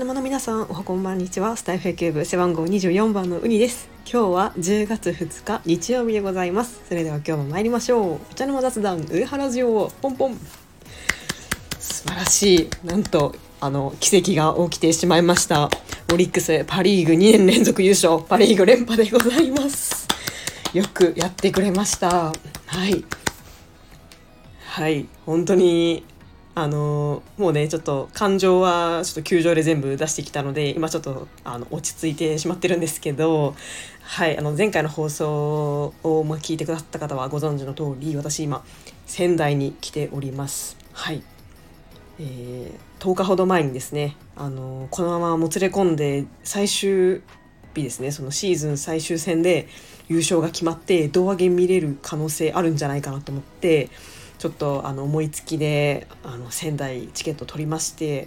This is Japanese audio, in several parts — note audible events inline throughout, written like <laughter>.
茶の間の皆さんおはこんばんにちは。スタイフ野球部背番号24番のウニです。今日は10月2日日曜日でございます。それでは今日も参りましょう。お茶の間雑談上原城ポンポン。素晴らしい。なんとあの奇跡が起きてしまいました。オリックスパ・リーグ2年連続優勝。パ・リーグ連覇でございます。よくやってくれました。はい。はい。本当にあのもうねちょっと感情はちょっと球場で全部出してきたので今ちょっとあの落ち着いてしまってるんですけどはいあの前回の放送を、ま、聞いてくださった方はご存知の通り私今仙台に来ております。はい。えー、10日ほど前にですねあのこのままもつれ込んで最終日ですねそのシーズン最終戦で優勝が決まって胴上げ見れる可能性あるんじゃないかなと思ってちょっとあの思いつきであの仙台チケット取りまして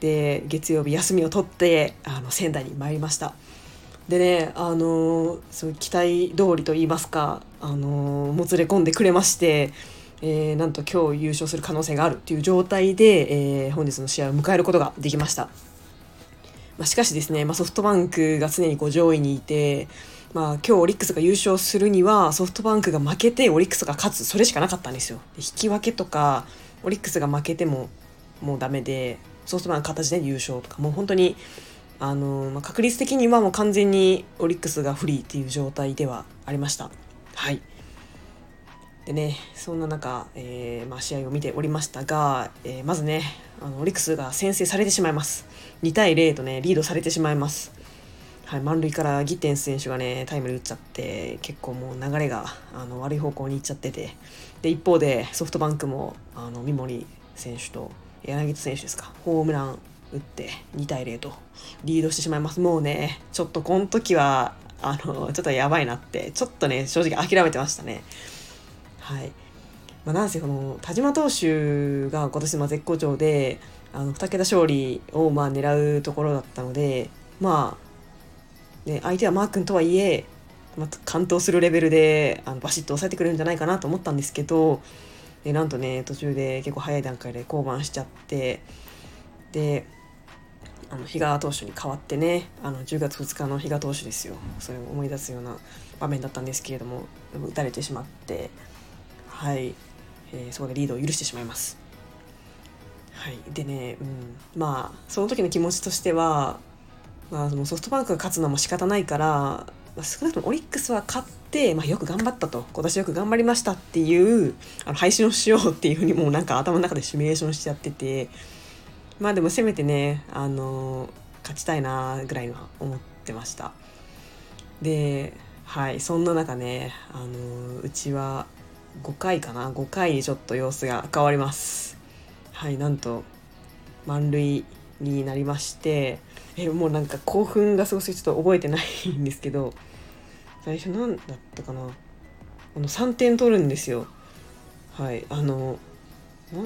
で月曜日休みを取ってあの仙台に参りました。でねあのそう期待通りと言いますかあのもつれ込んでくれまして、えー、なんと今日優勝する可能性があるっていう状態で、えー、本日の試合を迎えることができました、まあ、しかしですね、まあ、ソフトバンクが常にこう上位にいてまあ、今日オリックスが優勝するにはソフトバンクが負けてオリックスが勝つそれしかなかったんですよ。引き分けとかオリックスが負けてももうダメでソフトバンク形で優勝とかもう本当にあの、まあ、確率的にはもう完全にオリックスが不利っていう状態ではありました。はいでねそんな中、えーまあ、試合を見ておりましたが、えー、まずねあのオリックスが先制されてしまいます2対0とねリードされてしまいますはい、満塁からギテンス選手がねタイムリー打っちゃって結構もう流れがあの悪い方向に行っちゃってて。で一方でソフトバンクもあの三森選手と柳田選手ですか。ホームラン打って2対0とリードしてしまいます。もうねちょっとこの時はあのちょっとやばいなってちょっとね正直諦めてましたね。はい。まあ、なんせこの田島投手が今年も絶好調であの2桁勝利をまあ狙うところだったのでまあで相手はマー君とはいえ、まあ、完投するレベルであのバシッと抑えてくれるんじゃないかなと思ったんですけどでなんとね途中で結構早い段階で降板しちゃってであの比嘉投手に代わってねあの10月2日の比嘉投手ですよ。それを思い出すような場面だったんですけれども打たれてしまってはい、えー、そこでリードを許してしまいます。はい、でね、うん、まあその時の気持ちとしてはまあ、そのソフトバンクが勝つのも仕方ないから、まあ、少なくともオリックスは勝って、まあ、よく頑張ったと。今年よく頑張りましたっていうあの配信をしようっていうふうにもうなんか頭の中でシミュレーションしちゃっててまあでもせめてね、あの勝ちたいなぐらいの思ってました。ではいそんな中ね、あのうちは5回かな5回ちょっと様子が変わります。はいなんと満塁になりましてえもうなんか興奮がすごすぎちょっと覚えてないんですけど最初何だったかな？あの3点取るんですよ。はいあの何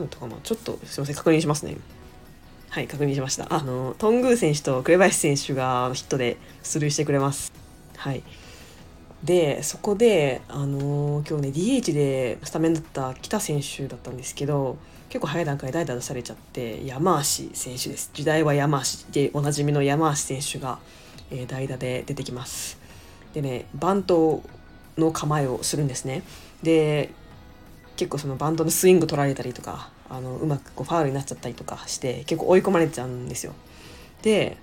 だったかな？ちょっとすいません確認しますね。はい確認しました。あの頓宮選手と紅林選手がヒットで出塁してくれます。はい。でそこで、あのー、今日ね DH でスタメンだった北選手だったんですけど結構早い段階で代打出されちゃって山足選手です。時代は山足でおなじみの山足選手が、えー、代打で出てきます。でねバントの構えをするんですね。で結構そのバントのスイング取られたりとかあのうまくこうファウルになっちゃったりとかして結構追い込まれちゃうんですよ。で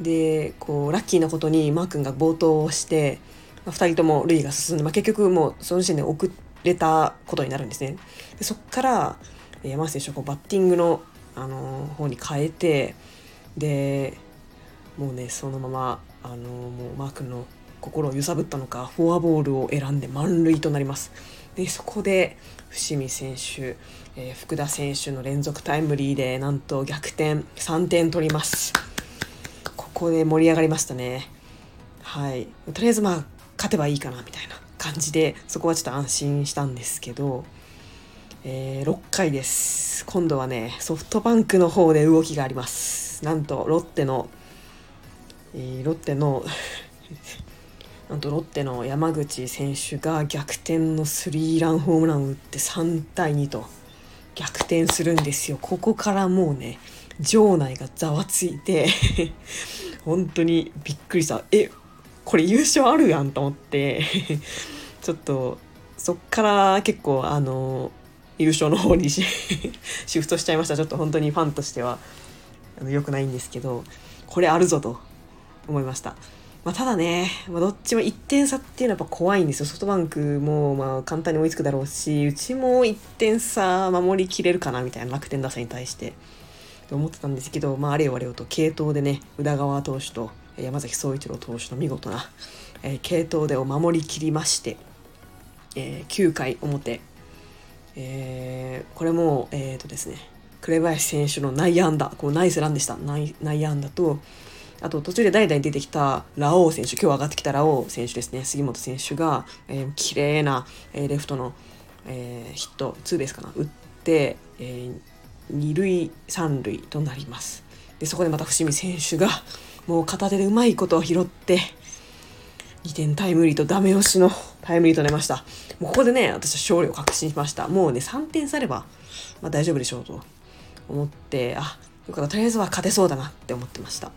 でこうラッキーなことにマー君が暴投をして、まあ、2人とも塁が進んで、まあ、結局もうその時点で遅れたことになるんですね。でそこから山下選手はこうバッティングの、あのー、方に変えてでもうねそのまま、あのー、もうマー君の心を揺さぶったのかフォアボールを選んで満塁となります。でそこで伏見選手、えー、福田選手の連続タイムリーでなんと逆転3点取ります。こで盛り上がりましたね。はい。とりあえずまあ、勝てばいいかなみたいな感じで、そこはちょっと安心したんですけど、えー、6回です。今度はね、ソフトバンクの方で動きがあります。なんと、ロッテの、えー、ロッテの <laughs> なんとロッテの山口選手が逆転のスリーランホームランを打って3対2と逆転するんですよ。ここからもうね、場内がざわついて本当にびっくりした。えこれ優勝あるやんと思って。<laughs> ちょっとそっから結構あの優勝の方に <laughs> シフトしちゃいました。ちょっと本当にファンとしては。あの良くないんですけどこれあるぞと。思いました。まあ、ただね、まあ、どっちも1点差っていうのはやっぱ怖いんですよ。ソフトバンクもまあ簡単に追いつくだろうしうちも1点差守りきれるかなみたいな楽天打線に対して。と思ってたんですけど、まあ、あれよあれよと継投でね宇田川投手と山崎総一郎投手の見事な、えー、継投でを守りきりまして、えー、9回表、えー、これもえっ、ー、とですね紅林選手の内野安打こうナイスランでした。内内野安打とあと途中で代々出てきたラオウ選手今日上がってきたラオウ選手ですね杉本選手が、えー、綺麗な、えー、レフトの、えー、ヒットツーベースかな打って、えー、二塁三塁となります。でそこでまた伏見選手がもう片手でうまいことを拾って2点タイムリーとダメ押しのタイムリーとなりました。もうここでね私は勝利を確信しました。もうね3点差あれば、まあ、大丈夫でしょうと思ってあよかった。とりあえずは勝てそうだなって思ってました。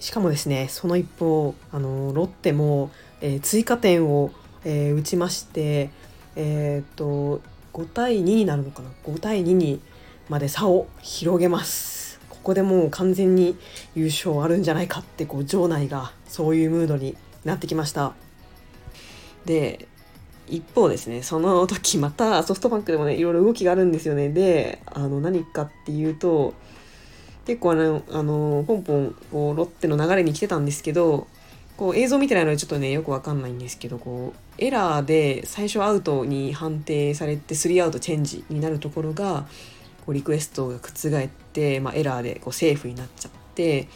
しかもですねその一方あのロッテも、えー、追加点を、えー、打ちましてえっ、と5対2になるのかな？5対2にまで差を広げます。ここでもう完全に優勝あるんじゃないかってこう場内がそういうムードになってきました。で一方ですねその時またソフトバンクでもねいろいろ動きがあるんですよね。であの何かっていうと結構あの、あのポンポンこうロッテの流れに来てたんですけどこう映像見てないのでちょっとねよくわかんないんですけどこうエラーで最初アウトに判定されて3アウトチェンジになるところがこうリクエストが覆って、まあ、エラーでこうセーフになっちゃって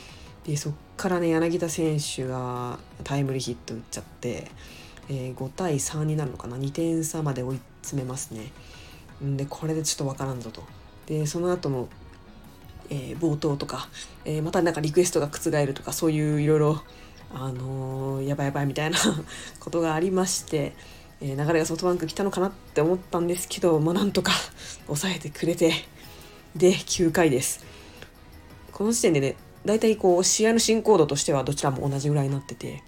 でそっからね柳田選手がタイムリーヒット打っちゃって、えー、5対3になるのかな？2点差まで追い詰めますね。でこれでちょっとわからんぞと。でその後もえー、冒頭とか、えー、またなんかリクエストが覆るとかそういういろいろあのー、やばいやばいみたいな <laughs> ことがありまして、え流れがソフトバンク来たのかなって思ったんですけど、まあ、なんとか <laughs> 抑えてくれてで9回です。この時点でね大体こう試合の進行度としてはどちらも同じぐらいになってて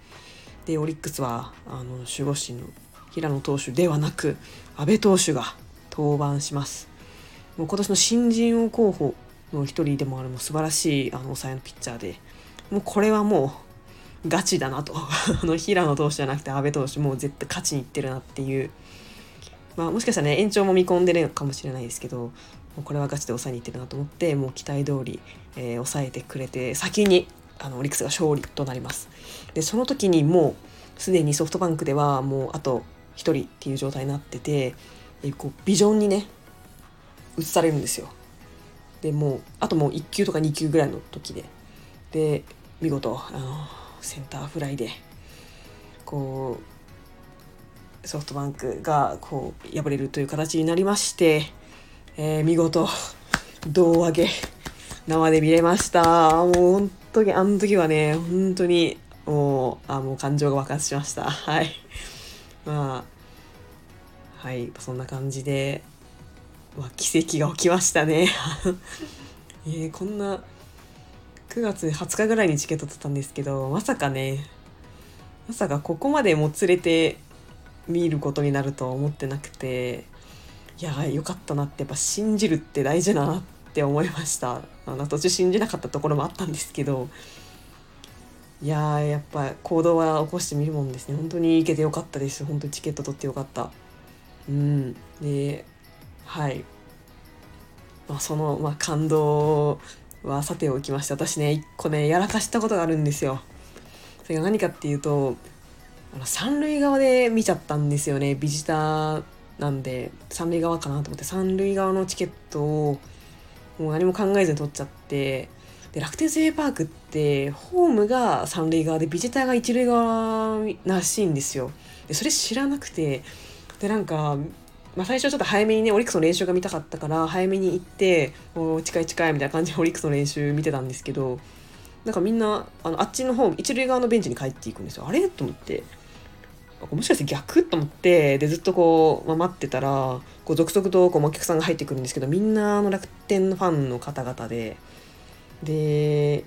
でオリックスはあの守護神の平野投手ではなく阿部投手が登板します。もう今年の新人王候補の一人でもあるもう素晴らしいあの抑えのピッチャーでもうこれはもうガチだなと。<laughs> あの平野投手じゃなくて阿部投手もう絶対勝ちにいってるなっていう。まあもしかしたらね延長も見込んでるかもしれないですけどもうこれはガチで抑えにいってるなと思ってもう期待通り、えー、抑えてくれて先にあのオリックスが勝利となります。でその時にもうすでにソフトバンクではもうあと1人っていう状態になってて、え、こうビジョンにね映されるんですよ。でもうあともう1球とか2球ぐらいの時でで見事あのセンターフライでこうソフトバンクがこう敗れるという形になりまして、えー、見事胴上げ生で見れました。もう本当にあの時はね本当にもうあもう感情が爆発しました。はい。まあはい。そんな感じでまあ、奇跡が起きましたね。<laughs> えー、こんな9月20日ぐらいにチケット取ったんですけどまさかねまさかここまでもつれて見ることになるとは思ってなくていやよかったなってやっぱ信じるって大事だなって思いました。あの途中信じなかったところもあったんですけど。いややっぱ行動は起こしてみるもんですね。本当に行けてよかったです。本当にチケット取ってよかった。うん。ではい、まあ、その、まあ、感動はさておきまして私ね一個ねやらかしたことがあるんですよ。それが何かっていうとあの三塁側で見ちゃったんですよね。ビジターなんで三塁側かなと思って三塁側のチケットをもう何も考えずに取っちゃってで楽天生パークってホームが三塁側でビジターが一塁側らしいんですよ。でそれ知らなくてでなんかまあ、最初ちょっと早めにねオリックスの練習が見たかったから早めに行ってお近い近いみたいな感じでオリックスの練習見てたんですけどなんかみんなあのあっちの方一塁側のベンチに帰っていくんですよ。あれ？と思って。もしかして逆と思ってでずっとこう、まあ、待ってたらこう続々とこうお客さんが入ってくるんですけどみんなの楽天のファンの方々でで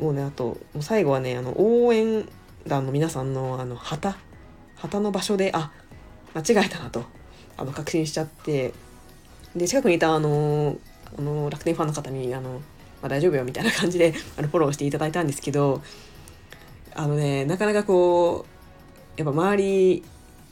もうねあともう最後はねあの応援団の皆さんのあの旗旗の場所であ間違えたなとあの確信しちゃってで近くにいたあのあの楽天ファンの方にあの、まあ、大丈夫よみたいな感じであのフォローしていただいたんですけどあのねなかなかこうやっぱ周り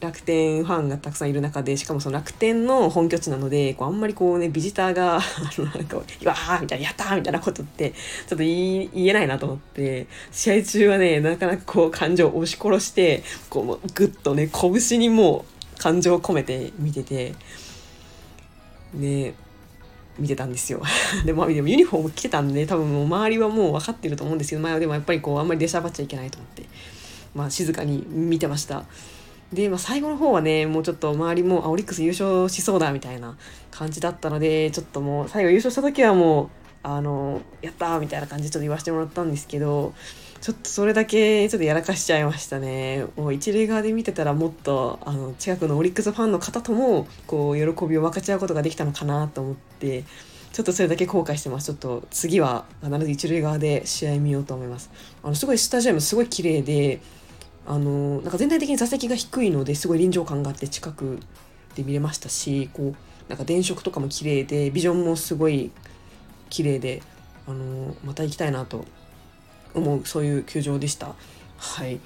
楽天ファンがたくさんいる中でしかもその楽天の本拠地なのでこうあんまりこうねビジターが <laughs> あのなんか「わー!」みたいな「やった!」みたいなことってちょっと言えないなと思って試合中はねなかなかこう感情を押し殺してこうグッとね拳にもう感情を込めて見ててね見てたんですよ <laughs> でもでもユニフォーム着てたんで多分もう周りはもう分かってると思うんですけど、まあ、でもやっぱりこうあんまり出しゃばっちゃいけないと思って、まあ、静かに見てました。で、まあ、最後の方はねもうちょっと周りもあオリックス優勝しそうだみたいな感じだったのでちょっともう最後優勝した時はもうあのやったーみたいな感じでちょっと言わせてもらったんですけどちょっとそれだけちょっとやらかしちゃいましたね。もう一塁側で見てたらもっとあの近くのオリックスファンの方ともこう喜びを分かち合うことができたのかなと思ってちょっとそれだけ後悔してます。ちょっと次は必ず一塁側で試合見ようと思います。あのすごいスタジアムすごい綺麗であのなんか全体的に座席が低いのですごい臨場感があって近くで見れましたしこうなんか電飾とかも綺麗でビジョンもすごい綺麗であのまた行きたいなと思うそういう球場でした。はい。い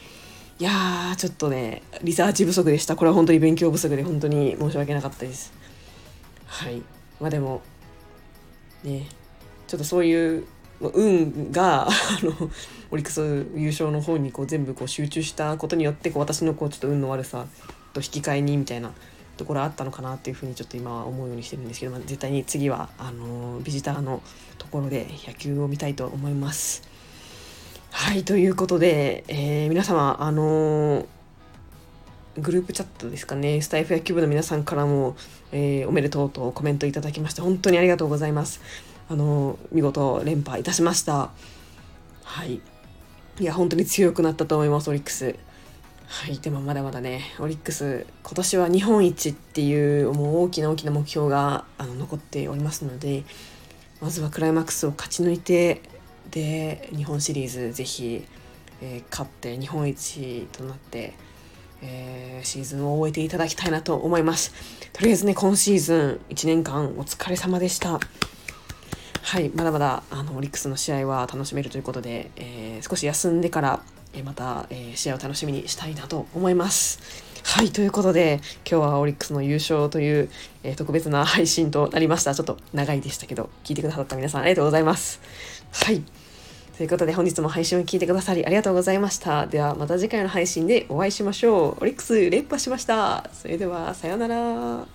やーちょっとねリサーチ不足でした。これは本当に勉強不足で本当に申し訳なかったです。はい。まあでもねちょっとそういう運が <laughs> あのオリックス優勝の方にこう全部こう集中したことによってこう私のこうちょっと運の悪さと引き換えにみたいなところあったのかなっていうふうにちょっと今は思うようにしてるんですけど、まあ、絶対に次はあのビジターのところで野球を見たいと思います。はいということで、えー、皆様あのグループチャットですかねスタイフ野球部の皆さんからも、えー、おめでとうとコメントいただきまして本当にありがとうございます。あの見事連覇いたしました。はい。いや本当に強くなったと思いますオリックス。はい。でもまだまだねオリックス今年は日本一っていうもう大きな大きな目標があの残っておりますのでまずはクライマックスを勝ち抜いてで日本シリーズぜひ、えー、勝って日本一となって、えー、シーズンを終えていただきたいなと思います。とりあえずね今シーズン1年間お疲れ様でした。はいまだまだあのオリックスの試合は楽しめるということで、えー、少し休んでから、えまた、えー、試合を楽しみにしたいなと思います。はいということで今日はオリックスの優勝という、えー、特別な配信となりました。ちょっと長いでしたけど聞いてくださった皆さんありがとうございます。はい。ということで本日も配信を聞いてくださりありがとうございました。ではまた次回の配信でお会いしましょう。オリックス連覇しました。それではさようなら。